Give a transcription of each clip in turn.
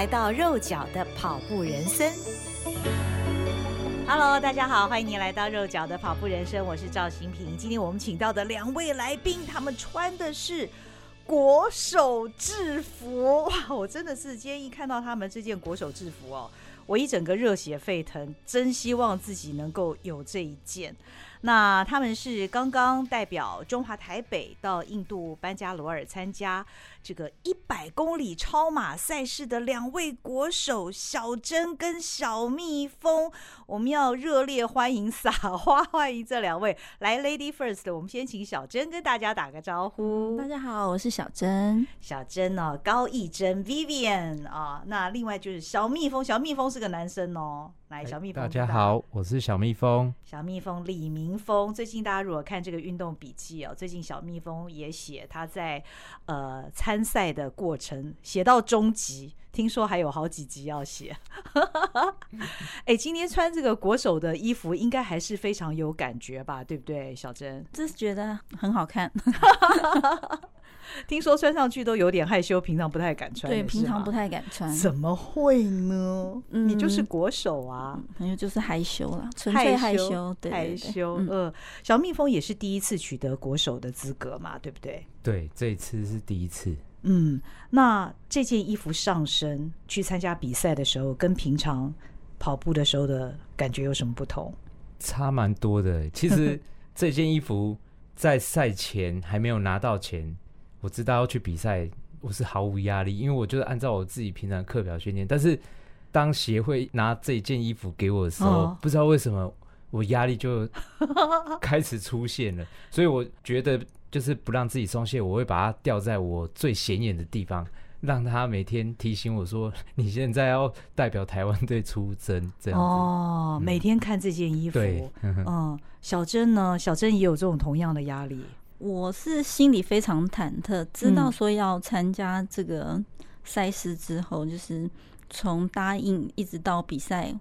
来到肉脚的跑步人生。Hello，大家好，欢迎您来到肉脚的跑步人生，我是赵新平。今天我们请到的两位来宾，他们穿的是国手制服。哇，我真的是今天一看到他们这件国手制服哦。我一整个热血沸腾，真希望自己能够有这一件。那他们是刚刚代表中华台北到印度班加罗尔参加这个一百公里超马赛事的两位国手小珍跟小蜜蜂，我们要热烈欢迎撒花欢迎这两位。来，Lady First，我们先请小珍跟大家打个招呼。大家好，我是小珍。小珍哦，高艺珍 Vivian 啊，那另外就是小蜜蜂，小蜜蜂是个男生哦。来，小蜜蜂，大家好，我是小蜜蜂。小蜜蜂李明峰，最近大家如果看这个运动笔记哦，最近小蜜蜂也写他在呃参参赛的过程，写到终极，听说还有好几集要写。哎，今天穿这个国手的衣服，应该还是非常有感觉吧？对不对，小珍？就是觉得很好看。听说穿上去都有点害羞，平常不太敢穿。对，平常不太敢穿。怎么会呢？嗯，你就是国手啊，朋友就是害羞了，纯粹害羞，害羞。嗯、呃，小蜜蜂也是第一次取得国手的资格嘛，对不对？对，这一次是第一次。嗯，那这件衣服上身去参加比赛的时候，跟平常跑步的时候的感觉有什么不同？差蛮多的。其实 这件衣服在赛前还没有拿到钱。我知道要去比赛，我是毫无压力，因为我就是按照我自己平常课表训练。但是当协会拿这件衣服给我的时候，哦、不知道为什么我压力就 开始出现了。所以我觉得就是不让自己松懈，我会把它吊在我最显眼的地方，让他每天提醒我说：“ 你现在要代表台湾队出征。”这样子哦，嗯、每天看这件衣服。对，嗯，小珍呢？小珍也有这种同样的压力。我是心里非常忐忑，知道说要参加这个赛事之后，嗯、就是从答应一直到比赛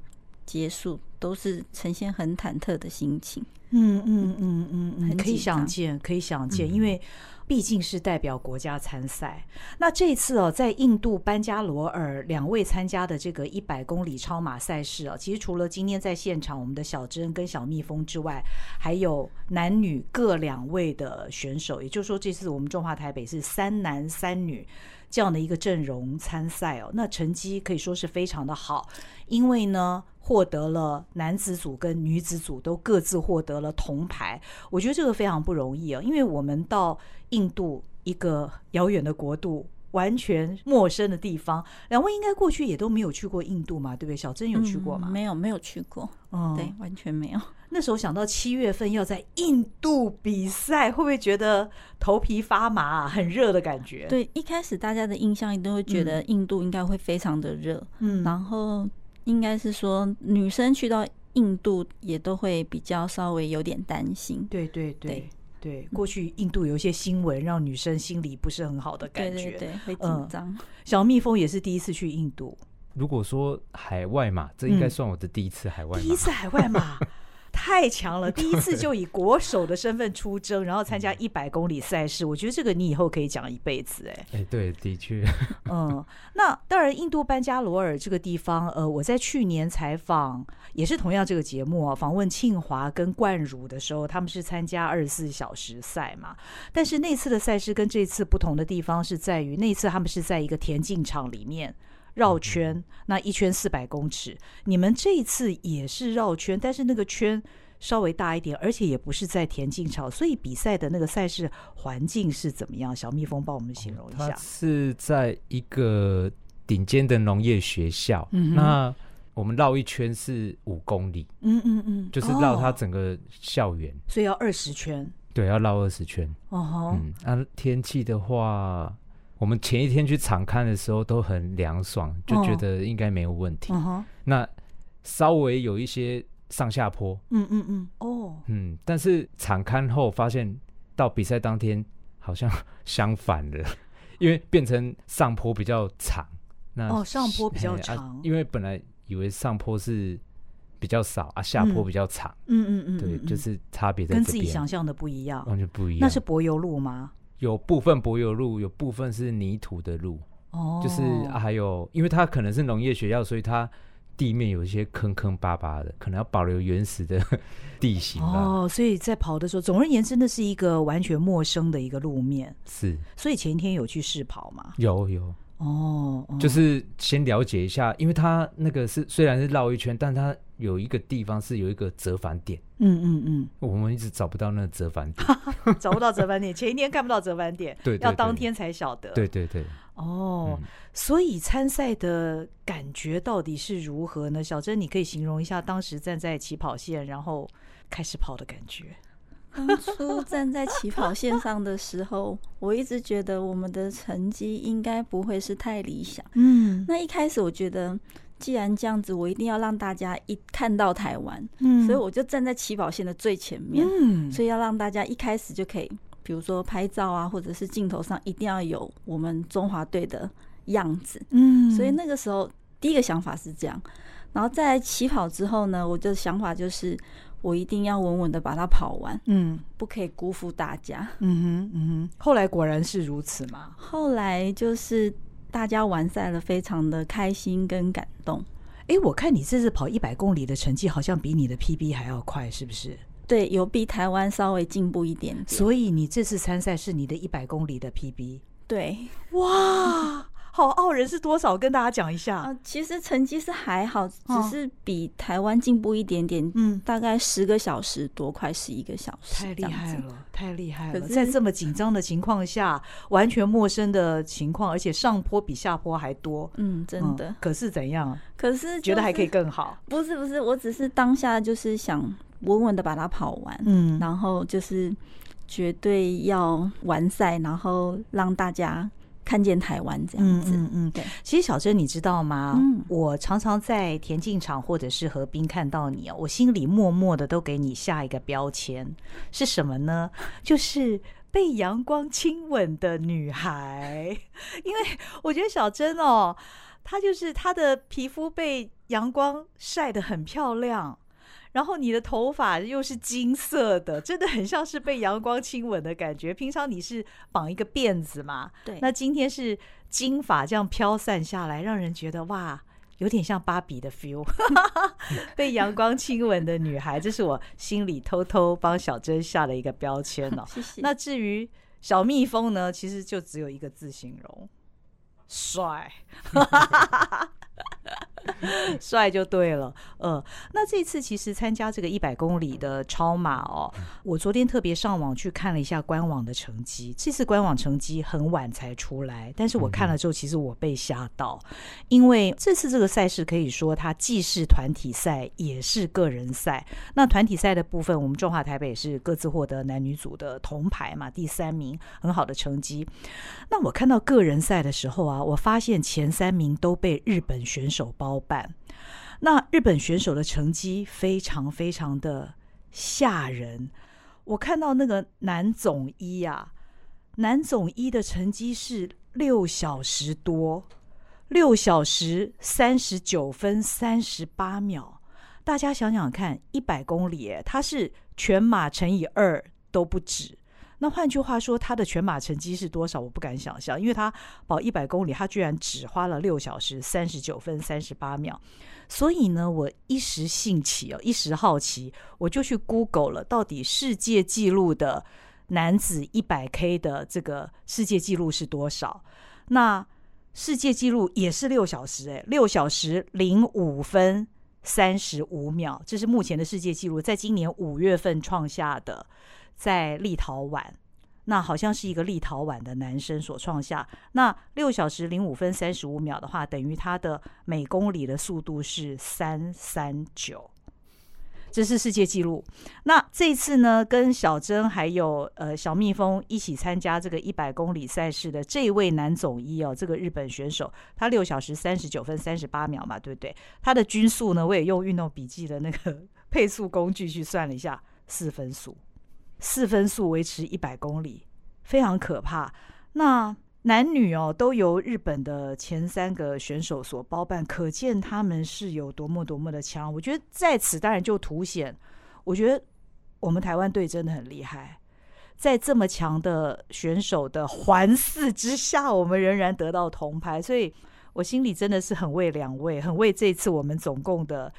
结束，都是呈现很忐忑的心情。嗯嗯嗯嗯嗯，可以想见，可以想见，嗯、因为。毕竟是代表国家参赛，那这次哦，在印度班加罗尔两位参加的这个一百公里超马赛事啊，其实除了今天在现场我们的小珍跟小蜜蜂之外，还有男女各两位的选手，也就是说，这次我们中华台北是三男三女这样的一个阵容参赛哦，那成绩可以说是非常的好，因为呢。获得了男子组跟女子组都各自获得了铜牌，我觉得这个非常不容易啊，因为我们到印度一个遥远的国度，完全陌生的地方，两位应该过去也都没有去过印度嘛，对不对？小珍有去过吗？嗯、没有，没有去过。嗯，对，完全没有。那时候想到七月份要在印度比赛，会不会觉得头皮发麻啊？很热的感觉？对，一开始大家的印象一定会觉得印度应该会非常的热，嗯，然后。应该是说，女生去到印度也都会比较稍微有点担心。对对对对，过去印度有一些新闻，让女生心里不是很好的感觉，对，对，对，会紧张。嗯，小蜜蜂也是第一次去印度。如果说海外嘛，这应该算我的第一次海外。第一次海外嘛。太强了！第一次就以国手的身份出征，然后参加一百公里赛事，我觉得这个你以后可以讲一辈子。哎，哎，对，的确，嗯，那当然，印度班加罗尔这个地方，呃，我在去年采访也是同样这个节目啊，访问庆华跟冠儒的时候，他们是参加二十四小时赛嘛，但是那次的赛事跟这次不同的地方是在于，那次他们是在一个田径场里面。绕圈，那一圈四百公尺。你们这一次也是绕圈，但是那个圈稍微大一点，而且也不是在田径场，所以比赛的那个赛事环境是怎么样？小蜜蜂帮我们形容一下。它是在一个顶尖的农业学校，嗯、那我们绕一圈是五公里，嗯嗯嗯，就是绕它整个校园，所以要二十圈。对，要绕二十圈。哦吼，嗯，啊，天气的话，我们前一天去场看的时候都很凉爽，就觉得应该没有问题。嗯，那稍微有一些上下坡，嗯嗯嗯，哦，嗯，但是场看后发现到比赛当天好像 相反了，因为变成上坡比较长。那哦，上坡比较长，啊，因为本来以为上坡是比较少啊，下坡比较长。嗯嗯嗯，对，就是差别在，跟自己想象的不一样，完全不一样。那是柏油路吗？有部分柏油路，有部分是泥土的路。哦，就是啊，还有，因为它可能是农业学校，所以它地面有一些坑坑巴巴的，可能要保留原始的 地形吧。哦，所以在跑的时候，总而言之，那是一个完全陌生的一个路面。是，所以前一天有去试跑吗？有有。哦，哦，就是先了解一下，因为它那个是虽然是绕一圈，但它有一个地方是有一个折返点。嗯嗯嗯，我们一直找不到那个折返点，找不到折返点，前一天看不到折返点，对，对，对，要当天才晓得。对对对。哦，嗯、所以参赛的感觉到底是如何呢？小珍，你可以形容一下当时站在起跑线，然后开始跑的感觉。当初站在起跑线上的时候，我一直觉得我们的成绩应该不会是太理想。嗯，那一开始我觉得，既然这样子，我一定要让大家一看到台湾。嗯，所以我就站在起跑线的最前面。嗯，所以要让大家一开始就可以，比如说拍照啊，或者是镜头上一定要有我们中华队的样子。嗯，所以那个时候第一个想法是这样。然后在起跑之后呢，我的想法就是。我一定要稳稳的把它跑完，嗯，不可以辜负大家，嗯哼，嗯哼。后来果然是如此嘛？后来就是大家完赛了，非常的开心跟感动。哎、欸，我看你这次跑一百公里的成绩好像比你的 PB 还要快，是不是？对，有比台湾稍微进步一点点。所以你这次参赛是你的一百公里的 PB？对，哇。好傲人是多少？跟大家讲一下。啊，其实成绩是还好，只是比台湾进步一点点。嗯，大概十个小时多，快十一个小时。太厉害了，太厉害了！在这么紧张的情况下，完全陌生的情况，而且上坡比下坡还多。嗯，真的。可是怎样？可是觉得还可以更好。不是不是，我只是当下就是想稳稳的把它跑完。嗯，然后就是绝对要完赛，然后让大家。看见台湾这样子，嗯嗯，对。其实小珍，你知道吗？嗯，我常常在田径场或者是河边看到你哦，我心里默默的都给你下一个标签，是什么呢？就是被阳光亲吻的女孩。因为我觉得小珍哦，她就是她的皮肤被阳光晒得很漂亮。然后你的头发又是金色的，真的很像是被阳光亲吻的感觉。平常你是绑一个辫子嘛？对。那今天是金发这样飘散下来，让人觉得哇，有点像芭比的 feel。被阳光亲吻的女孩，这是我心里偷偷帮小珍下了一个标签哦。谢谢。那至于小蜜蜂呢，其实就只有一个字形容：帅。帅就对了，呃，那这次其实参加这个一百公里的超马哦，我昨天特别上网去看了一下官网的成绩，这次官网成绩很晚才出来，但是我看了之后，其实我被吓到，因为这次这个赛事可以说它既是团体赛也是个人赛。那团体赛的部分，我们中华台北是各自获得男女组的铜牌嘛，第三名，很好的成绩。那我看到个人赛的时候啊，我发现前三名都被日本选手包办。那日本选手的成绩非常非常的吓人。我看到那个男总一啊，男总一的成绩是六小时多，六小时三十九分三十八秒。大家想想看，一百公里，他是全马乘以二都不止。那换句话说，他的全马成绩是多少？我不敢想象，因为他跑一百公里，他居然只花了六小时三十九分三十八秒。所以呢，我一时兴起哦，一时好奇，我就去 Google 了，到底世界纪录的男子一百 K 的这个世界纪录是多少？那世界纪录也是六小时，诶，六小时零五分三十五秒，这是目前的世界纪录，在今年五月份创下的。在立陶宛，那好像是一个立陶宛的男生所创下。那六小时零五分三十五秒的话，等于他的每公里的速度是三三九。这是世界纪录。那这次呢，跟小珍还有呃小蜜蜂一起参加这个一百公里赛事的这位男总一哦，这个日本选手，他六小时三十九分三十八秒嘛，对不对？他的均速呢，我也用运动笔记的那个 配速工具去算了一下，四分速，四分速维持一百公里，非常可怕。那男女哦，都由日本的前三个选手所包办，可见他们是有多么多么的强。我觉得在此当然就凸显，我觉得我们台湾队真的很厉害，在这么强的选手的环伺之下，我们仍然得到铜牌，所以我心里真的是很为两位，很为这次我们总共的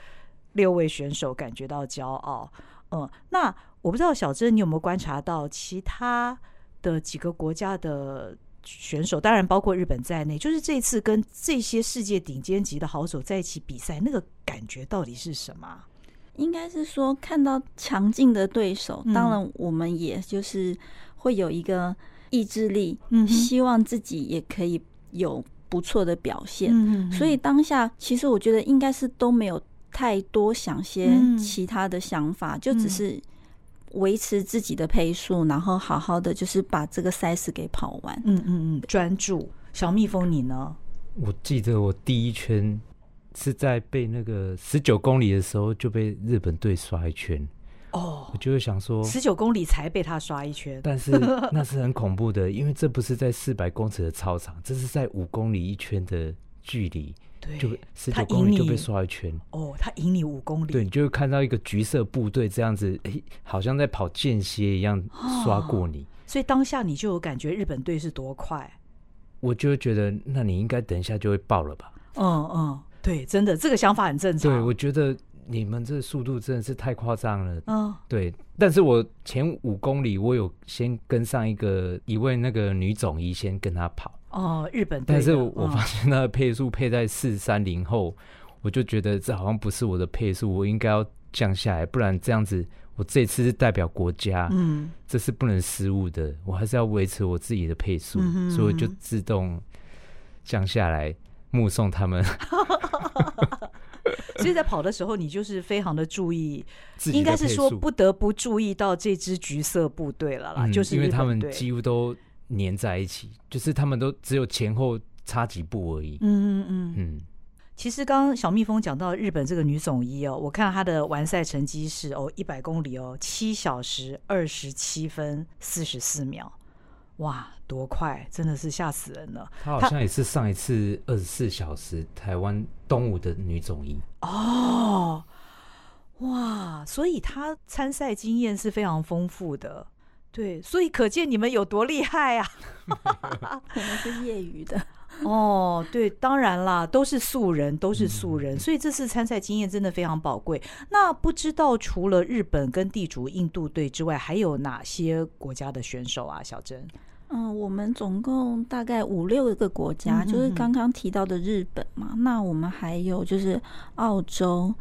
六位选手感觉到骄傲。嗯，那我不知道小珍，你有没有观察到其他的几个国家的？选手当然包括日本在内，就是这次跟这些世界顶尖级的好手在一起比赛，那个感觉到底是什么？应该是说看到强劲的对手，嗯、当然我们也就是会有一个意志力，嗯，希望自己也可以有不错的表现。嗯，所以当下其实我觉得应该是都没有太多想些其他的想法，嗯、就只是。维持自己的配速，然后好好的就是把这个赛事给跑完。嗯嗯嗯，专注。小蜜蜂，你呢？我记得我第一圈是在被那个十九公里的时候就被日本队刷一圈。哦，我就会想说，十九公里才被他刷一圈，但是 那是很恐怖的，因为这不是在四百公尺的操场，这是在五公里一圈的距离。对，就十九公里就被刷一圈哦，他赢你五公里，对，你就会看到一个橘色部队这样子，哎，好像在跑间歇一样刷过你，哦，所以当下你就有感觉日本队是多快，我就会觉得，那你应该等一下就会爆了吧？嗯嗯，对，真的这个想法很正常。对，我觉得你们这速度真的是太夸张了。嗯，对，但是我前五公里我有先跟上一个一位那个女总医先跟她跑。哦，日本，但是我发现那个配速配在四三零后，我就觉得这好像不是我的配速，我应该要降下来，不然这样子，我这次是代表国家，嗯，这是不能失误的，我还是要维持我自己的配速，嗯，所以我就自动降下来，目送他们。所以在跑的时候，你就是非常的注意，应该是说不得不注意到这支橘色部队了啦，嗯，就是因为他们几乎都。粘在一起，就是他们都只有前后差几步而已。嗯嗯嗯嗯。其实刚刚小蜜蜂讲到日本这个女总一哦，我看她的完赛成绩是哦一百公里哦七小时二十七分四十四秒，哇，多快，真的是吓死人了。她好像也是上一次二十四小时台湾东武的女总一哦，哇，所以她参赛经验是非常丰富的。对，所以可见你们有多厉害啊！我们是业余的哦。对，当然啦，都是素人，都是素人，所以这次参赛经验真的非常宝贵。那不知道除了日本跟地主印度队之外，还有哪些国家的选手啊？小珍，嗯，我们总共大概五六个国家，就是刚刚提到的日本嘛。那我们还有就是澳洲。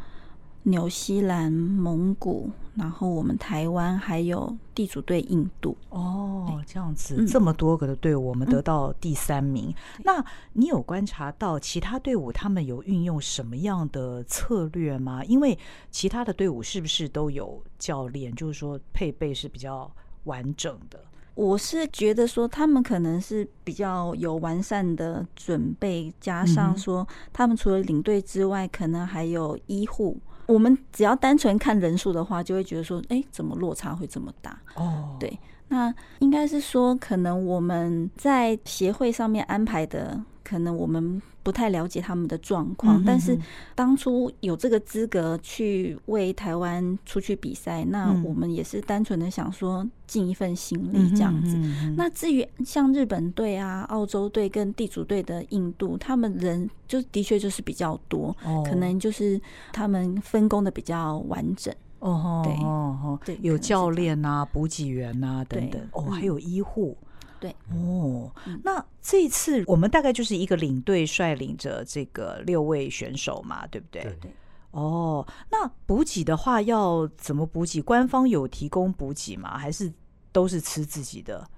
纽西兰、蒙古，然后我们台湾还有地主队印度哦，这样子、嗯、这么多个的队伍，我们得到第三名。嗯、那你有观察到其他队伍他们有运用什么样的策略吗？因为其他的队伍是不是都有教练，就是说配备是比较完整的？我是觉得说他们可能是比较有完善的准备，加上说他们除了领队之外，可能还有医护。我们只要单纯看人数的话，就会觉得说，哎，怎么落差会这么大？哦，对，那应该是说，可能我们在协会上面安排的，可能我们。不太了解他们的状况，嗯，但是当初有这个资格去为台湾出去比赛，嗯，那我们也是单纯的想说尽一份心力这样子。那至于像日本队啊、澳洲队跟地主队的印度，他们人就的确就是比较多，哦，可能就是他们分工的比较完整。哦，对，哦，对，有教练啊、补给员啊等等，哦，还有医护。对哦，那这一次我们大概就是一个领队率领着这个六位选手嘛，对不对？对对。哦，那补给的话要怎么补给？官方有提供补给吗？还是都是吃自己的？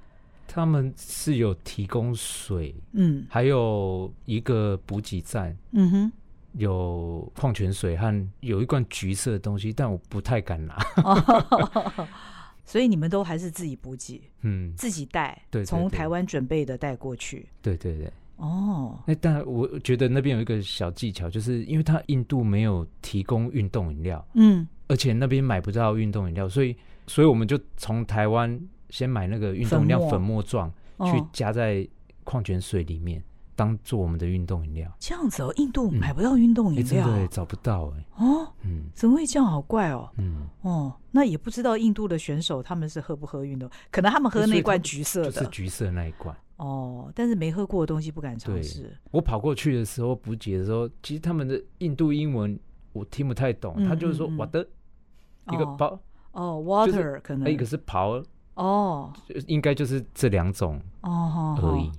他们是有提供水，嗯，还有一个补给站，嗯哼，有矿泉水和有一罐橘色的东西，但我不太敢拿。所以你们都还是自己补给，嗯，自己带，对，从台湾准备的带过去。对对对。哦，那但我觉得那边有一个小技巧，就是因为它印度没有提供运动饮料，嗯，而且那边买不到运动饮料，所以所以我们就从台湾先买那个运动饮料粉末状，去加在矿泉水里面。当做我们的运动饮料，这样子哦，印度买不到运动饮料，对，找不到哎，哦，嗯，怎么会这样？好怪哦，嗯，哦，那也不知道印度的选手他们是喝不喝运动，可能他们喝那罐橘色的，就是橘色那一罐，哦，但是没喝过的东西不敢尝试。我跑过去的时候补给的时候，其实他们的印度英文我听不太懂，他就是说我的一个包，哦，water 可能。一个是 power，哦，应该就是这两种哦而已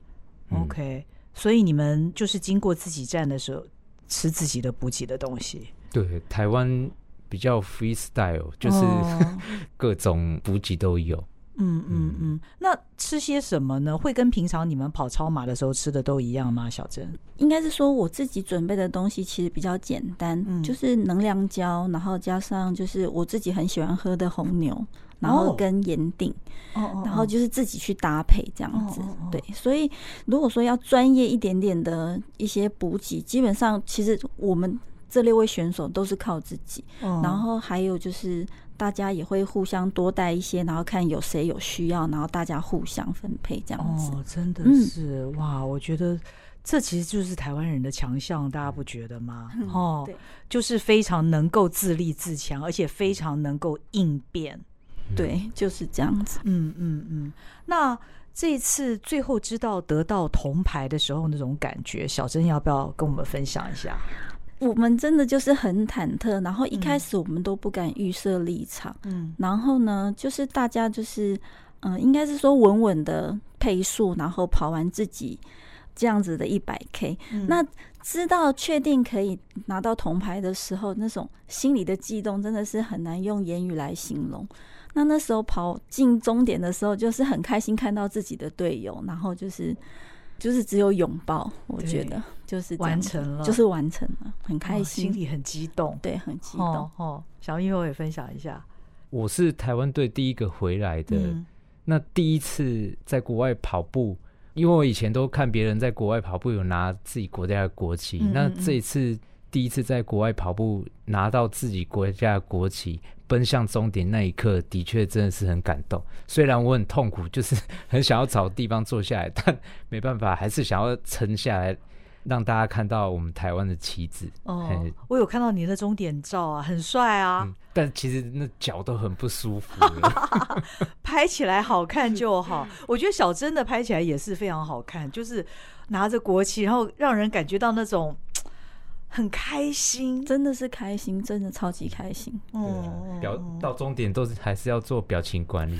，OK。所以你们就是经过自己站的时候吃自己的补给的东西。对，台湾比较 freestyle，就是、哦、各种补给都有。嗯嗯嗯。那吃些什么呢？会跟平常你们跑超马的时候吃的都一样吗？小珍，应该是说我自己准备的东西其实比较简单，嗯、就是能量胶，然后加上就是我自己很喜欢喝的红牛。然后跟盐錠，然后就是自己去搭配这样子，对。所以如果说要专业一点点的一些补给，基本上其实我们这六位选手都是靠自己。然后还有就是大家也会互相多带一些，然后看有谁有需要，然后大家互相分配这样子。哦，真的是哇！我觉得这其实就是台湾人的强项，大家不觉得吗？哦，就是非常能够自立自强，而且非常能够应变。对，就是这样子。嗯嗯嗯。那这一次最后知道得到铜牌的时候那种感觉，小珍要不要跟我们分享一下？我们真的就是很忐忑，然后一开始我们都不敢预设立场。嗯。然后呢，就是大家就是嗯、呃，应该是说稳稳的配速，然后跑完自己这样子的一百 K。嗯。那知道确定可以拿到铜牌的时候，那种心里的悸动真的是很难用言语来形容。那那时候跑进终点的时候，就是很开心看到自己的队友，然后就是就是只有拥抱，我觉得就是完成了，就是完成了，很开心，哦、心里很激动，对，很激动。哦，哦小英我也分享一下，我是台湾队第一个回来的，嗯、那第一次在国外跑步，因为我以前都看别人在国外跑步有拿自己国家的国旗，嗯嗯嗯，那这一次第一次在国外跑步拿到自己国家的国旗。奔向终点那一刻，的确真的是很感动。虽然我很痛苦，就是 很想要找地方坐下来，但没办法，还是想要撑下来，让大家看到我们台湾的旗帜。哦，我有看到你的终点照啊，很帅啊。嗯，但其实那脚都很不舒服。拍起来好看就好，我觉得小珍的拍起来也是非常好看，就是拿着国旗，然后让人感觉到那种。很开心，真的是开心，真的超级开心。嗯，表到终点都是还是要做表情管理，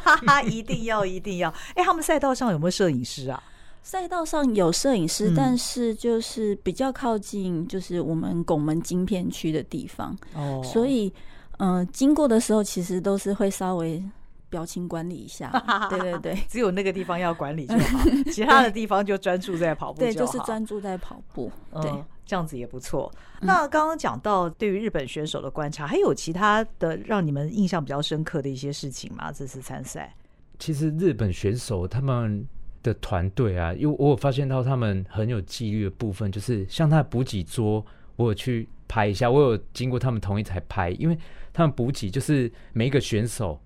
一定要一定要。哎、欸，他们赛道上有没有摄影师啊？赛道上有摄影师，嗯、但是就是比较靠近，就是我们拱门晶片区的地方。哦，所以嗯、呃，经过的时候其实都是会稍微表情管理一下。对对对，只有那个地方要管理就好，其他的地方就专注在跑步就好。对，就是专注在跑步。对。嗯这样子也不错。那刚刚讲到对于日本选手的观察，还有其他的让你们印象比较深刻的一些事情吗？这次参赛，其实日本选手他们的团队啊，因为我有发现到他们很有纪律的部分，就是像他的补给桌，我有去拍一下，我有经过他们同意才拍，因为他们补给就是每一个选手。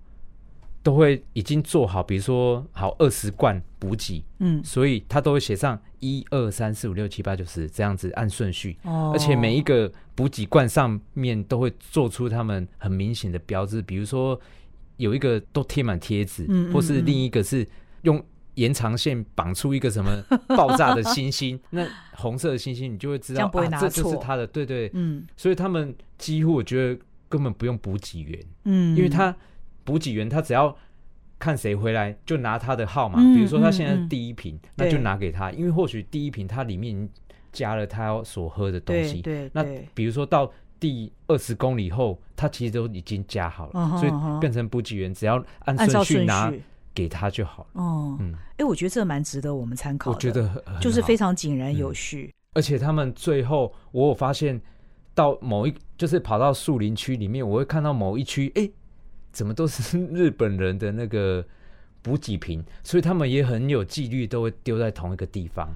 都会已经做好，比如说好二十罐补给，嗯，所以他都会写上一二三四五六七八九十这样子按顺序，哦，而且每一个补给罐上面都会做出他们很明显的标志，比如说有一个都贴满贴纸，嗯，或是另一个是用延长线绑出一个什么 爆炸的星星，那红色的星星你就会知道啊，这就是他的，对对，嗯，所以他们几乎我觉得根本不用补给员，嗯，因为他。补给员他只要看谁回来，就拿他的号码。嗯、比如说他现在是第一瓶，嗯、那就拿给他，因为或许第一瓶它里面加了他所喝的东西。对，对，那比如说到第二十公里后，他其实都已经加好了，嗯、所以变成补给员只要按顺序拿给他就好了。哦，嗯，哎、欸，我觉得这蛮值得我们参考的。我觉得就是非常井然有序。而且他们最后我有发现到某一就是跑到树林区里面，我会看到某一区，哎，怎么都是 日本人的那个补给品，所以他们也很有纪律，都会丢在同一个地方。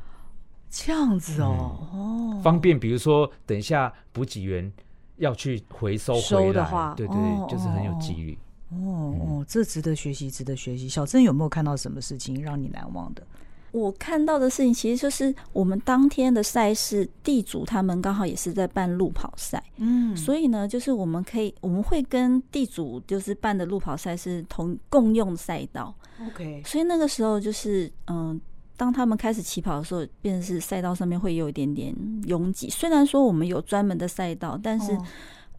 这样子哦，嗯、哦，方便。比如说，等一下补给员要去回收回来的话，对对，就是很有纪律。哦哦，这值得学习，值得学习。小郑有没有看到什么事情让你难忘的？我看到的事情其实就是我们当天的赛事，地主他们刚好也是在办路跑赛，嗯，所以呢，就是我们可以我们会跟地主就是办的路跑赛是同共用赛道，OK，所以那个时候就是嗯。呃当他们开始起跑的时候，便是赛道上面会有一点点拥挤。虽然说我们有专门的赛道，但是，嗯、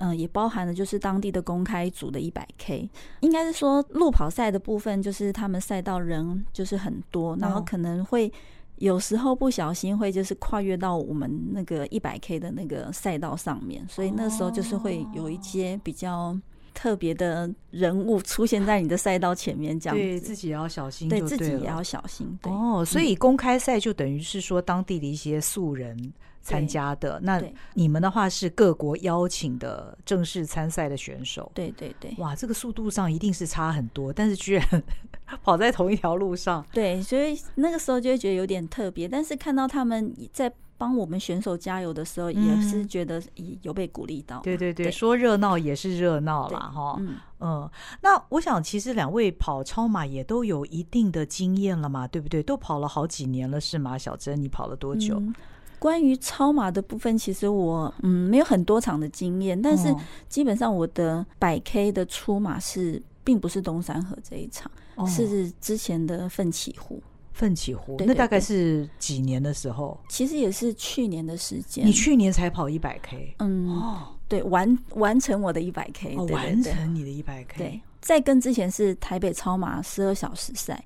呃，也包含了就是当地的公开组的一百 K。应该是说路跑赛的部分，就是他们赛道人就是很多，然后可能会有时候不小心会就是跨越到我们那个一百 K 的那个赛道上面，所以那时候就是会有一些比较。特别的人物出现在你的赛道前面，这样子对自己也要小心，对自己也要小心。对哦，所以公开赛就等于是说当地的一些素人参加的。那你们的话是各国邀请的正式参赛的选手。对对对，哇，这个速度上一定是差很多，但是居然 跑在同一条路上。对，所以那个时候就会觉得有点特别。但是看到他们在。帮我们选手加油的时候，也是觉得有被鼓励到，嗯。对对对，对说热闹也是热闹啦。哈。嗯嗯，那我想其实两位跑超马也都有一定的经验了嘛，对不对？都跑了好几年了，是吗？小珍，你跑了多久？嗯、关于超马的部分，其实我嗯没有很多场的经验，但是基本上我的百 K 的出马是并不是东山河这一场，哦、是之前的奋起湖。奋起湖，那大概是几年的时候？其实也是去年的时间。你去年才跑一百 K，嗯，哦，对，完完成我的一百 K，完成你的一百 K。对，在跟之前是台北超马十二小时赛，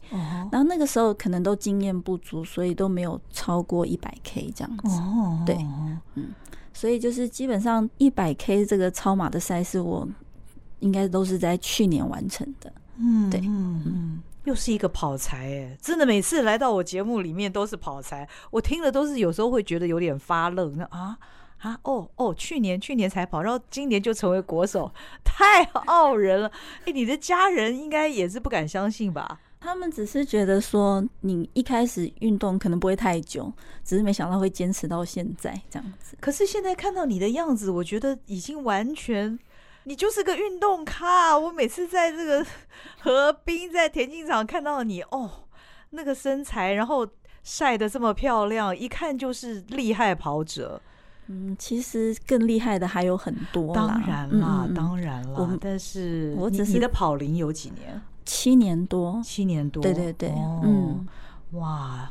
然后那个时候可能都经验不足，所以都没有超过一百 K 这样子。哦，对，嗯，所以就是基本上一百 K 这个超马的赛事，我应该都是在去年完成的。嗯，对，嗯嗯。又是一个跑才哎，真的每次来到我节目里面都是跑才，我听了都是有时候会觉得有点发愣。那啊啊哦哦，去年去年才跑，然后今年就成为国手，太傲人了！哎，你的家人应该也是不敢相信吧？他们只是觉得说你一开始运动可能不会太久，只是没想到会坚持到现在这样子。可是现在看到你的样子，我觉得已经完全。你就是个运动咖，我每次在这个 河滨、在田径场看到你，哦，那个身材，然后晒得这么漂亮，一看就是厉害跑者。嗯，其实更厉害的还有很多。当然啦，嗯、当然啦。我但是，我只是你的跑龄有几年？七年多，七年多。对对对，哦、嗯，哇。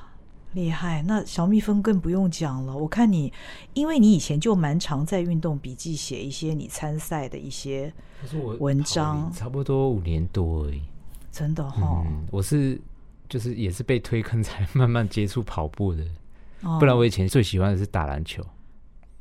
厉害，那小蜜蜂更不用讲了。我看你，因为你以前就蛮常在运动笔记写一些你参赛的一些文章，差不多五年多而已。真的哈、哦嗯，我是就是也是被推坑才 慢慢接触跑步的，哦、不然我以前最喜欢的是打篮球。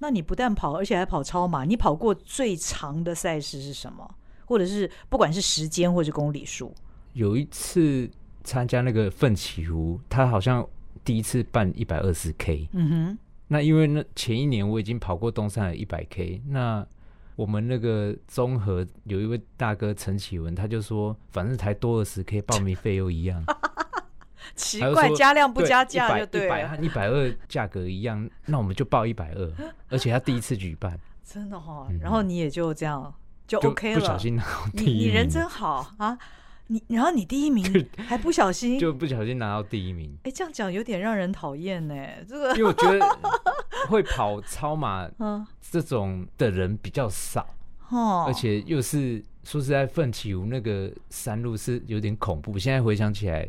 那你不但跑，而且还跑超马。你跑过最长的赛事是什么？或者是不管是时间或者公里数？有一次参加那个奋起湖，他好像。第一次办一百二十 K，嗯哼，那因为那前一年我已经跑过东山的一百 K，那我们那个综合有一位大哥陈启文，他就说，反正才多二十 K，报名费又一样，奇怪，加量不加价就对，一百一百二价格一样，那我们就报一百二，而且他第一次举办，真的哈、哦，嗯、然后你也就这样就 OK 了，不小心拿到第一，你人真好啊。你然后你第一名 还不小心。就不小心拿到第一名，哎，这样讲有点让人讨厌呢。这个。因为我觉得会跑超马这种的人比较少，哦，而且又是说实在，奋起湖那个山路是有点恐怖。现在回想起来，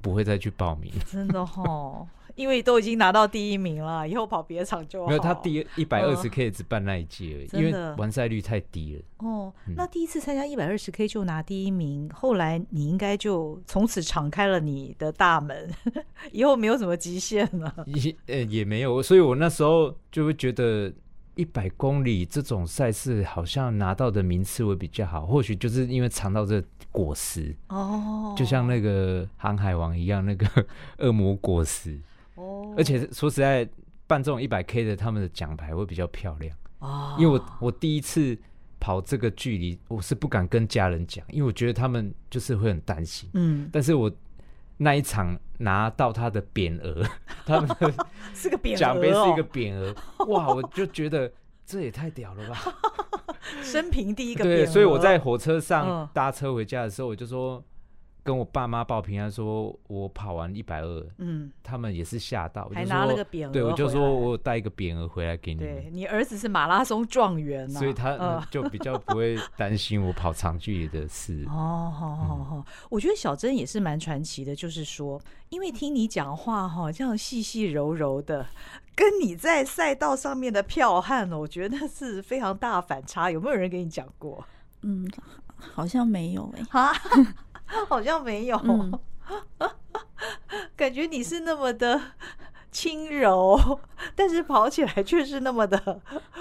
不会再去报名，真的哦。因为都已经拿到第一名了，以后跑别场就好。没有，他第一百二十 K 只办那一届而已，呃、因为完赛率太低了。哦，嗯、那第一次参加一百二十 K 就拿第一名，后来你应该就从此敞开了你的大门，以后没有什么极限了。也呃也没有，所以我那时候就会觉得一百公里这种赛事好像拿到的名次会比较好，或许就是因为尝到这果实。哦，就像那个航海王一样，那个 恶魔果实。哦。而且说实在，办这种一百 K 的，他们的奖牌会比较漂亮。哦，因为我我第一次跑这个距离，我是不敢跟家人讲，因为我觉得他们就是会很担心。嗯，但是我那一场拿到他的匾额，他们的 是个匾额，奖杯是一个匾额，哇，我就觉得这也太屌了吧！生平第一个对，所以我在火车上嗯。搭车回家的时候，我就说。跟我爸妈报平安，说我跑完一百二，嗯，他们也是吓到，还拿了个匾额，对，我就说我有带一个匾额回来给你。对，你儿子是马拉松状元呐，所以他就比较不会担心我跑长距离的事。哦，好好好，我觉得小珍也是蛮传奇的，就是说，因为听你讲话哈，这样细细柔柔的，跟你在赛道上面的剽悍，我觉得是非常大反差。有没有人跟你讲过？嗯，好像没有哎。好像没有，嗯、感觉你是那么的轻柔，但是跑起来却是那么的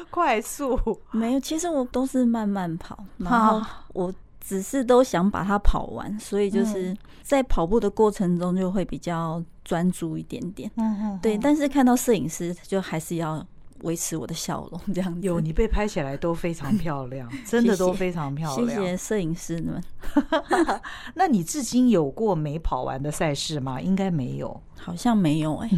快速。没有，其实我都是慢慢跑，然后我只是都想把它跑完，所以就是在跑步的过程中就会比较专注一点点。嗯对，但是看到摄影师就还是要。维持我的笑容，这样子。有你被拍起来都非常漂亮，真的都非常漂亮。谢谢摄影师们。那你至今有过没跑完的赛事吗？应该没有，好像没有哎、欸，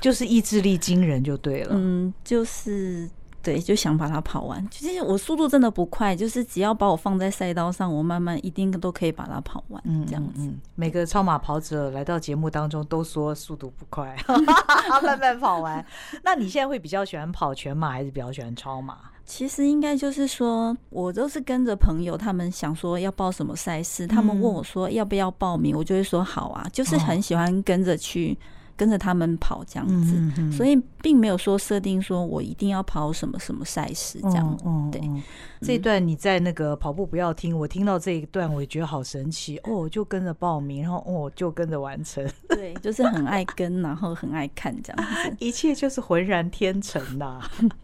就是意志力惊人就对了。嗯，就是。对，就想把它跑完。其实我速度真的不快，就是只要把我放在赛道上，我慢慢一定都可以把它跑完。嗯，这样子。嗯，每个超马跑者来到节目当中都说速度不快，慢慢跑完。那你现在会比较喜欢跑全马，还是比较喜欢超马？其实应该就是说，我都是跟着朋友，他们想说要报什么赛事，他们问我说要不要报名，我就会说好啊，就是很喜欢跟着去。跟着他们跑这样子，嗯、哼哼所以并没有说设定说我一定要跑什么什么赛事这样。嗯、对，嗯、这一段你在那个跑步不要听，我听到这一段我也觉得好神奇哦，就跟着报名，然后哦就跟着完成。对，就是很爱跟，然后很爱看这样子，一切就是浑然天成呐。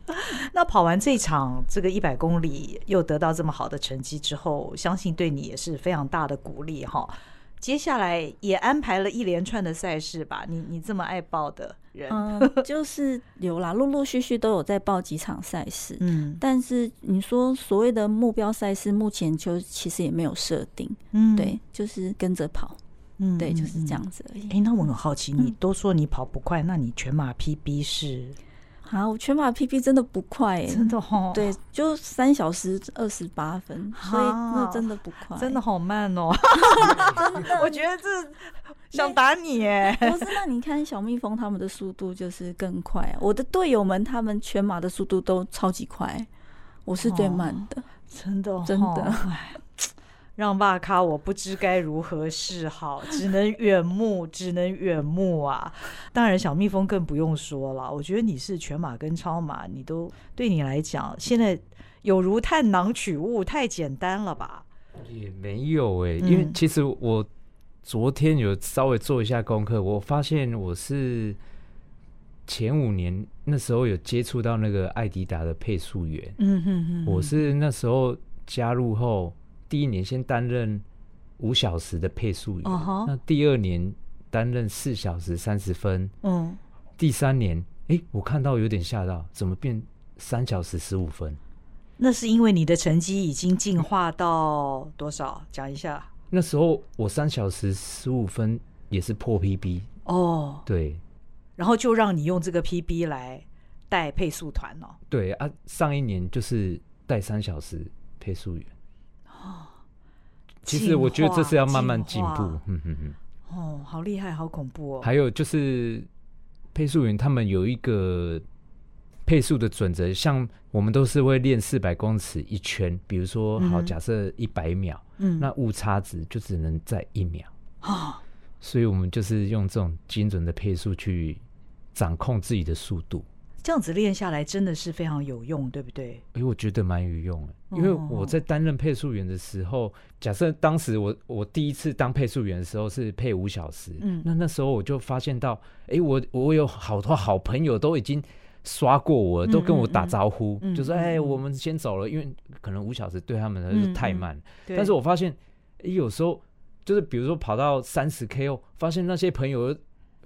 那跑完这场这个一百公里，又得到这么好的成绩之后，相信对你也是非常大的鼓励哈。接下来也安排了一连串的赛事吧？你你这么爱报的人，嗯，就是有啦，陆陆续续都有在报几场赛事，嗯，但是你说所谓的目标赛事，目前就其实也没有设定，嗯，对，就是跟着跑，嗯，对，就是这样子而已。哎、欸，那我很好奇，你都说你跑不快，那你全马 PB 是？啊，我全马 PP 真的不快，欸，真的哦。对，就三小时二十八分，所以那真的不快，真的好慢哦。真的，我觉得这想打你哎。不是，那你看小蜜蜂他们的速度就是更快啊。我的队友们他们全马的速度都超级快，我是最慢的，真的真的。让爸咖，我不知该如何是好，只能远目，只能远目啊！当然，小蜜蜂更不用说了。我觉得你是全马跟超马，你都对你来讲，现在有如探囊取物，太简单了吧？也没有哎、欸，因为其实我昨天有稍微做一下功课，我发现我是前五年那时候有接触到那个艾迪达的配速员，嗯哼哼，我是那时候加入后。第一年先担任五小时的配速员，uh huh. 那第二年担任四小时三十分，嗯、uh，huh. 第三年，哎、欸，我看到有点吓到，怎么变三小时十五分？那是因为你的成绩已经进化到多少？讲一下。那时候我三小时十五分也是破 PB 哦，oh. 对，然后就让你用这个 PB 来带配速团哦。对啊，上一年就是带三小时配速员。其实我觉得这是要慢慢进步，嗯嗯嗯。哦，好厉害，好恐怖哦！还有就是配速员他们有一个配速的准则，像我们都是会练四百公尺一圈，比如说好，假设一百秒，嗯，那误差值就只能在一秒啊，所以我们就是用这种精准的配速去掌控自己的速度。这样子练下来真的是非常有用，对不对？哎、欸，我觉得蛮有用的，因为我在担任配速员的时候，假设当时我我第一次当配速员的时候是配五小时，嗯，那那时候我就发现到，哎、欸，我我有好多好朋友都已经刷过我，都跟我打招呼，嗯嗯嗯、就说，哎、欸，我们先走了，因为可能五小时对他们来说太慢。但是我发现，有时候就是比如说跑到三十 K 哦，发现那些朋友。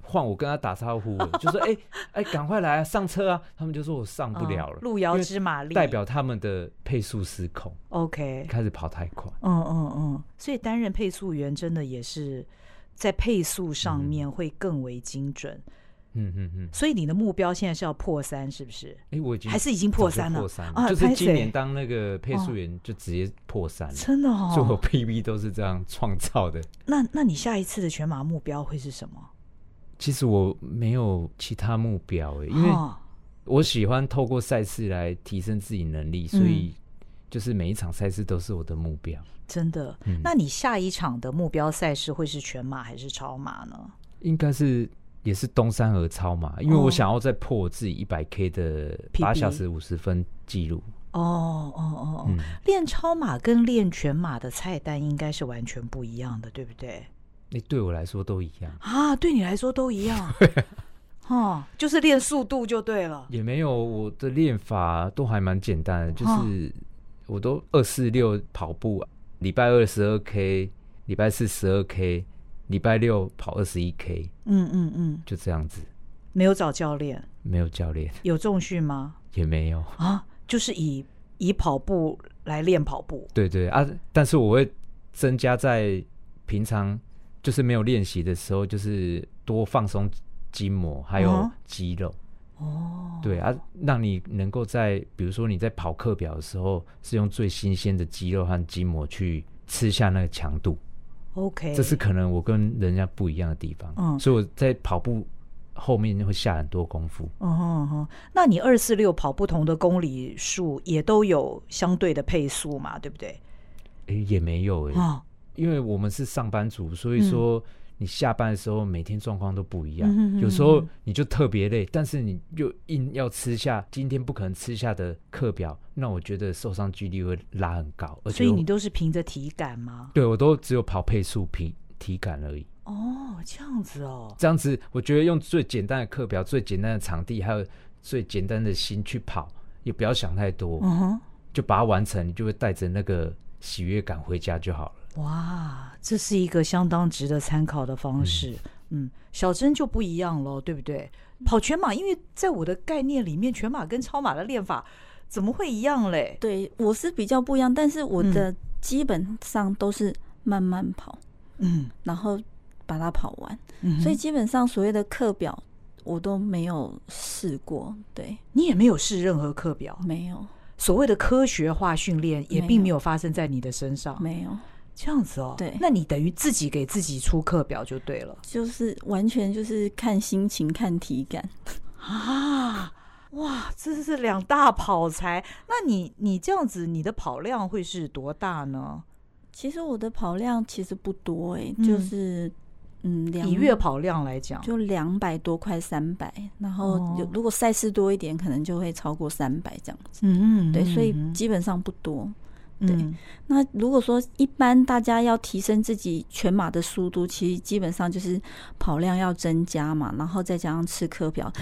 换我跟他打招呼了，就说：“ 哎、欸、哎，赶、欸、快来啊，上车啊！”他们就说我上不了了，哦、路遥知马力，代表他们的配速失控。OK，开始跑太快。嗯嗯嗯，所以担任配速员真的也是在配速上面会更为精准。嗯嗯嗯。所以你的目标现在是要破三，是不是？哎、欸，我已经还是已经破三了。破三了，就是今年当那个配速员就直接破三了。真的哦，所有 PB 都是这样创造的。那那你下一次的全马目标会是什么？其实我没有其他目标诶，因为我喜欢透过赛事来提升自己能力，所以就是每一场赛事都是我的目标。真的？那你下一场的目标赛事会是全马还是超马呢？应该是也是东山和超马，因为我想要再破我自己一百 K 的八小时五十分记录。哦哦哦哦，练超马跟练全马的菜单应该是完全不一样的，对不对？那对我来说都一样啊，对你来说都一样，哦，就是练速度就对了。也没有，我的练法都还蛮简单的，就是我都二四六跑步，礼拜二十二 K，礼拜四十二 K，礼拜六跑二十一 K。嗯嗯嗯，就这样子。没有找教练？没有教练。有重训吗？也没有啊，就是以以跑步来练跑步。对对啊，但是我会增加在平常。就是没有练习的时候，就是多放松筋膜还有肌肉。哦，对啊，让你能够在比如说你在跑课表的时候，是用最新鲜的肌肉和筋膜去吃下那个强度。OK，这是可能我跟人家不一样的地方。嗯，所以我在跑步后面会下很多功夫。嗯哼哼，那你二四六跑不同的公里数也都有相对的配速嘛？对不对？哎，也没有哎。哦因为我们是上班族，所以说你下班的时候每天状况都不一样。嗯、有时候你就特别累，但是你又硬要吃下今天不可能吃下的课表，那我觉得受伤几率会拉很高。所以你都是凭着体感吗？对，我都只有跑配速凭体感而已。哦，这样子哦，这样子我觉得用最简单的课表、最简单的场地，还有最简单的心去跑，也不要想太多，就把它完成，你就会带着那个喜悦感回家就好了。哇，这是一个相当值得参考的方式。嗯，嗯，小珍就不一样了，对不对？跑全马，因为在我的概念里面，全马跟超马的练法怎么会一样嘞？对，我是比较不一样，但是我的基本上都是慢慢跑，嗯，然后把它跑完。嗯，所以基本上所谓的课表我都没有试过。对，你也没有试任何课表，没有。所谓的科学化训练也并没有发生在你的身上，没有。这样子哦，对，那你等于自己给自己出课表就对了，就是完全就是看心情、看体感 啊！哇，这是两大跑才。那你你这样子，你的跑量会是多大呢？其实我的跑量其实不多哎、欸嗯，就是嗯，以月跑量来讲，就两百多快三百，然后有如果赛事多一点，可能就会超过三百这样子。嗯嗯，对，所以基本上不多。对、嗯，那如果说一般大家要提升自己全马的速度，其实基本上就是跑量要增加嘛，然后再加上吃课表。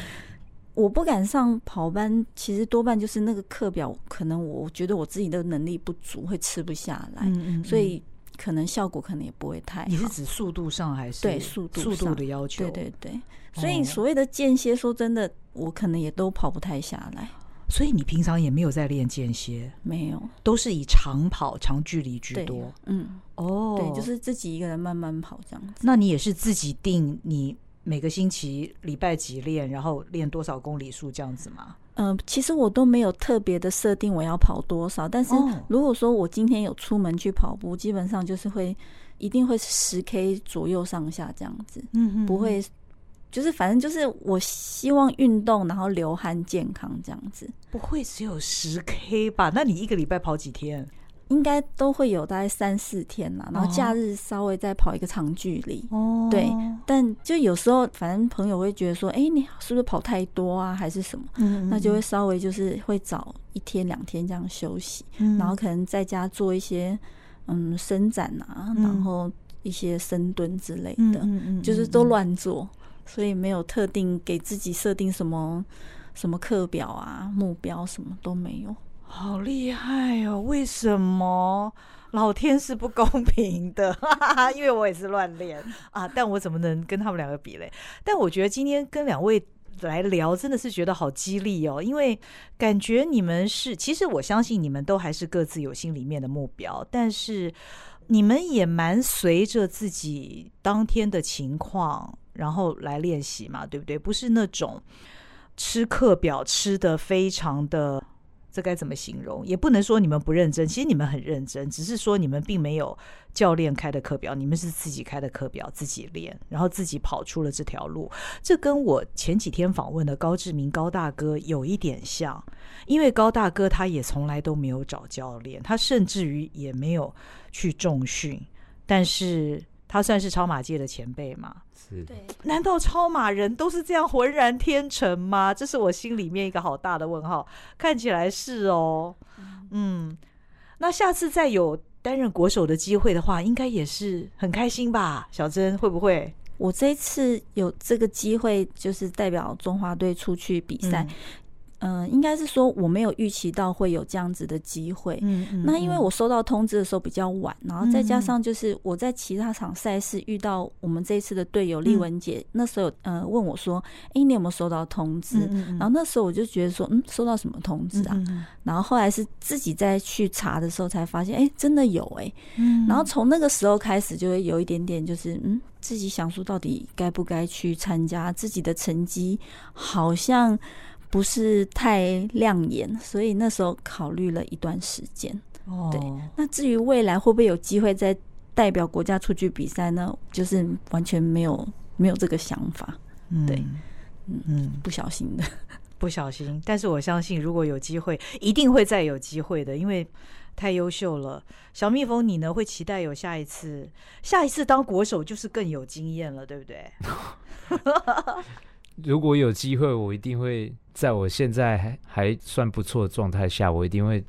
我不敢上跑班，其实多半就是那个课表，可能我觉得我自己的能力不足，会吃不下来，嗯嗯嗯，所以可能效果可能也不会太好。你是指速度上还是对速度速度的要求？对对对，所以所谓的间歇，说真的，我可能也都跑不太下来。所以你平常也没有在练间歇，没有，都是以长跑、长距离居多。嗯，哦，对，就是自己一个人慢慢跑这样子。那你也是自己定你每个星期礼拜几练，然后练多少公里数这样子吗？嗯、呃，其实我都没有特别的设定我要跑多少，但是如果说我今天有出门去跑步，基本上就是会一定会十 K 左右上下这样子，嗯，不会。就是反正就是我希望运动，然后流汗健康这样子。不会只有十 K 吧？那你一个礼拜跑几天？应该都会有大概三四天啦。然后假日稍微再跑一个长距离。哦，对。但就有时候，反正朋友会觉得说：“哎、欸，你是不是跑太多啊？还是什么？”嗯，那就会稍微就是会早一天两天这样休息，嗯，然后可能在家做一些嗯伸展啊，然后一些深蹲之类的，嗯嗯，就是都乱做。所以没有特定给自己设定什么什么课表啊、目标什么都没有。好厉害哦！为什么？老天是不公平的，哈哈哈，因为我也是乱练啊，但我怎么能跟他们两个比嘞？但我觉得今天跟两位来聊，真的是觉得好激励哦，因为感觉你们是，其实我相信你们都还是各自有心里面的目标，但是你们也蛮随着自己当天的情况，然后来练习嘛，对不对？不是那种吃课表吃得非常的。这该怎么形容？也不能说你们不认真，其实你们很认真，只是说你们并没有教练开的课表，你们是自己开的课表，自己练，然后自己跑出了这条路。这跟我前几天访问的高志明高大哥有一点像，因为高大哥他也从来都没有找教练，他甚至于也没有去重训，但是他算是超马界的前辈嘛。是，对，难道超马人都是这样浑然天成吗？这是我心里面一个好大的问号。看起来是哦，嗯，那下次再有担任国手的机会的话，应该也是很开心吧？小珍会不会？我这一次有这个机会，就是代表中华队出去比赛。呃，应该是说我没有预期到会有这样子的机会。嗯嗯。那因为我收到通知的时候比较晚，然后再加上就是我在其他场赛事遇到我们这一次的队友丽文姐，那时候呃问我说：“哎，你有没有收到通知？”然后那时候我就觉得说：“嗯，收到什么通知啊？”然后后来是自己再去查的时候才发现：“哎，真的有哎。”然后从那个时候开始就会有一点点就是嗯，自己想说到底该不该去参加，自己的成绩好像。不是太亮眼，所以那时候考虑了一段时间。哦，对。那至于未来会不会有机会再代表国家出去比赛呢？就是完全没有没有这个想法。嗯、对，嗯嗯，不小心的，不小心。但是我相信，如果有机会，一定会再有机会的，因为太优秀了。小蜜蜂，你呢？会期待有下一次？下一次当国手就是更有经验了，对不对？如果有机会，我一定会在我现在还还算不错的状态下，我一定会。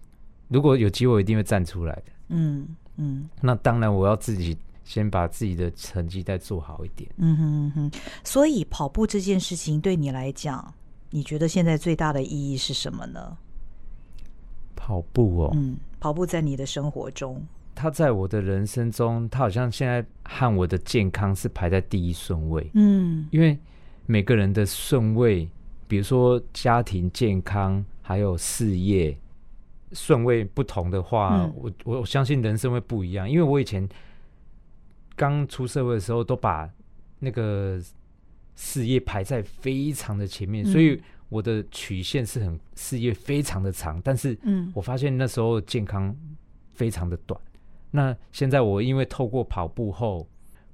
如果有机会，我一定会站出来的。嗯嗯。那当然，我要自己先把自己的成绩再做好一点。嗯哼嗯哼。所以跑步这件事情对你来讲，你觉得现在最大的意义是什么呢？跑步哦。嗯，跑步在你的生活中，它在我的人生中，它好像现在和我的健康是排在第一顺位。嗯，因为。每个人的顺位，比如说家庭健康，还有事业顺位不同的话，嗯、我我相信人生会不一样。因为我以前刚出社会的时候，都把那个事业排在非常的前面，嗯、所以我的曲线是很事业非常的长。但是，嗯，我发现那时候健康非常的短。嗯、那现在我因为透过跑步后，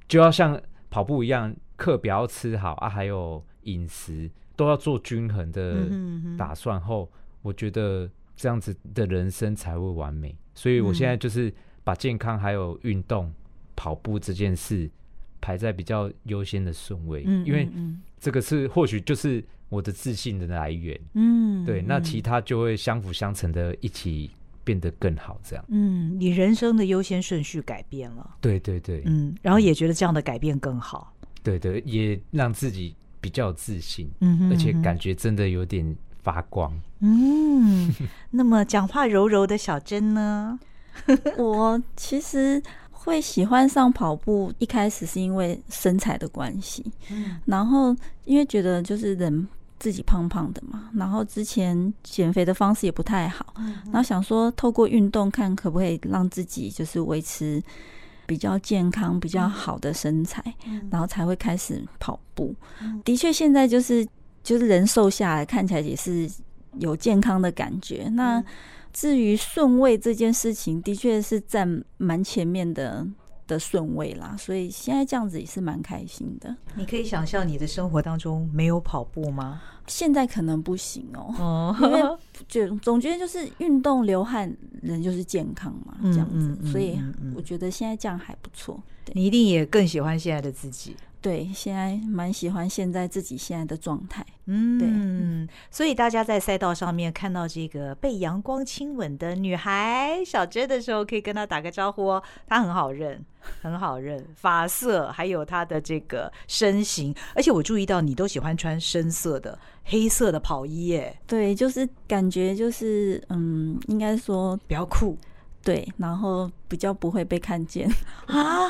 就要像跑步一样。课表要吃好啊，还有饮食都要做均衡的打算后，我觉得这样子的人生才会完美。所以我现在就是把健康还有运动、跑步这件事排在比较优先的顺位，嗯因为这个是或许就是我的自信的来源。嗯，对，那其他就会相辅相成的，一起变得更好。这样，嗯，你人生的优先顺序改变了，对对对，嗯，然后也觉得这样的改变更好。对对，也让自己比较自信，嗯哼嗯哼，而且感觉真的有点发光。嗯，那么讲话柔柔的小珍呢？我其实会喜欢上跑步，一开始是因为身材的关系，嗯，然后因为觉得就是人自己胖胖的嘛，然后之前减肥的方式也不太好，嗯，然后想说透过运动看可不可以让自己就是维持。比较健康、比较好的身材，嗯、然后才会开始跑步。嗯、的确，现在就是就是人瘦下来，看起来也是有健康的感觉。嗯、那至于顺位这件事情，的确是占蛮前面的的顺位啦。所以现在这样子也是蛮开心的。你可以想象你的生活当中没有跑步吗？现在可能不行哦，哦因为就总觉得就是运动流汗，人就是健康嘛，这样子，所以我觉得现在这样还不错。你一定也更喜欢现在的自己。对，现在蛮喜欢现在自己现在的状态。嗯，对，所以大家在赛道上面看到这个被阳光亲吻的女孩小禛的时候，可以跟她打个招呼哦。她很好认，很好认，发色还有她的这个身形，而且我注意到你都喜欢穿深色的、黑色的跑衣耶。对，就是感觉就是嗯，应该说比较酷。对，然后比较不会被看见啊。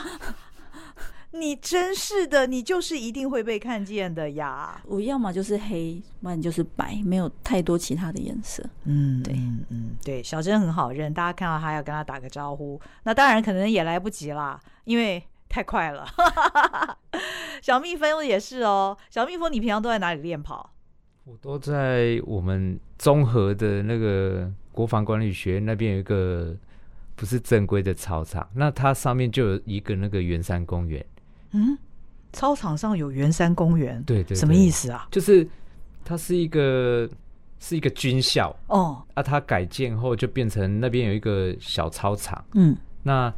你真是的，你就是一定会被看见的呀！我要么就是黑，不然就是白，没有太多其他的颜色。嗯，对，嗯嗯，对，小珍很好认，大家看到她要跟她打个招呼，那当然可能也来不及啦，因为太快了。小蜜蜂也是哦，小蜜蜂，你平常都在哪里练跑？我都在我们综合的那个国防管理学院那边有一个不是正规的操场，那它上面就有一个那个圆山公园。嗯，操场上有圆山公园，对，对对，什么意思啊？就是它是一个是一个军校。哦，啊，它改建后就变成那边有一个小操场，嗯，那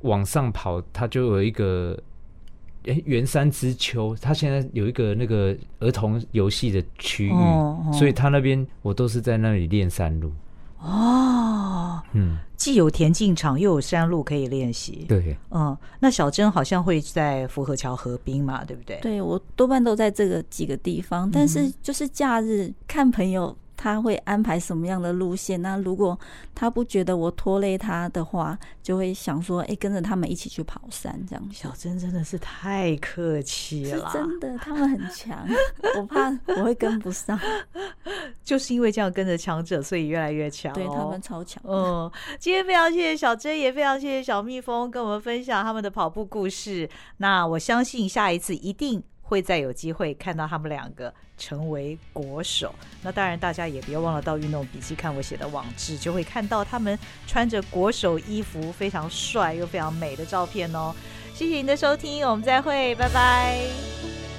往上跑，它就有一个哎圆山之丘，它现在有一个那个儿童游戏的区域，哦哦，所以它那边我都是在那里练山路。哦，嗯，既有田径场，又有山路可以练习。对，嗯，那小珍好像会在福和桥河滨嘛，对不对？对，我多半都在这个几个地方，但是就是假日看朋友。他会安排什么样的路线？那如果他不觉得我拖累他的话，就会想说：“哎、欸，跟着他们一起去跑山。”这样。小珍真的是太客气了，是真的，他们很强，我怕我会跟不上。就是因为这样跟着强者，所以越来越强、哦。对，他们超强。嗯，今天非常谢谢小珍，也非常谢谢小蜜蜂跟我们分享他们的跑步故事。那我相信下一次一定会再有机会看到他们两个成为国手。那当然，大家也别忘了到运动笔记看我写的网志，就会看到他们穿着国手衣服，非常帅又非常美的照片哦。谢谢您的收听，我们再会，拜拜。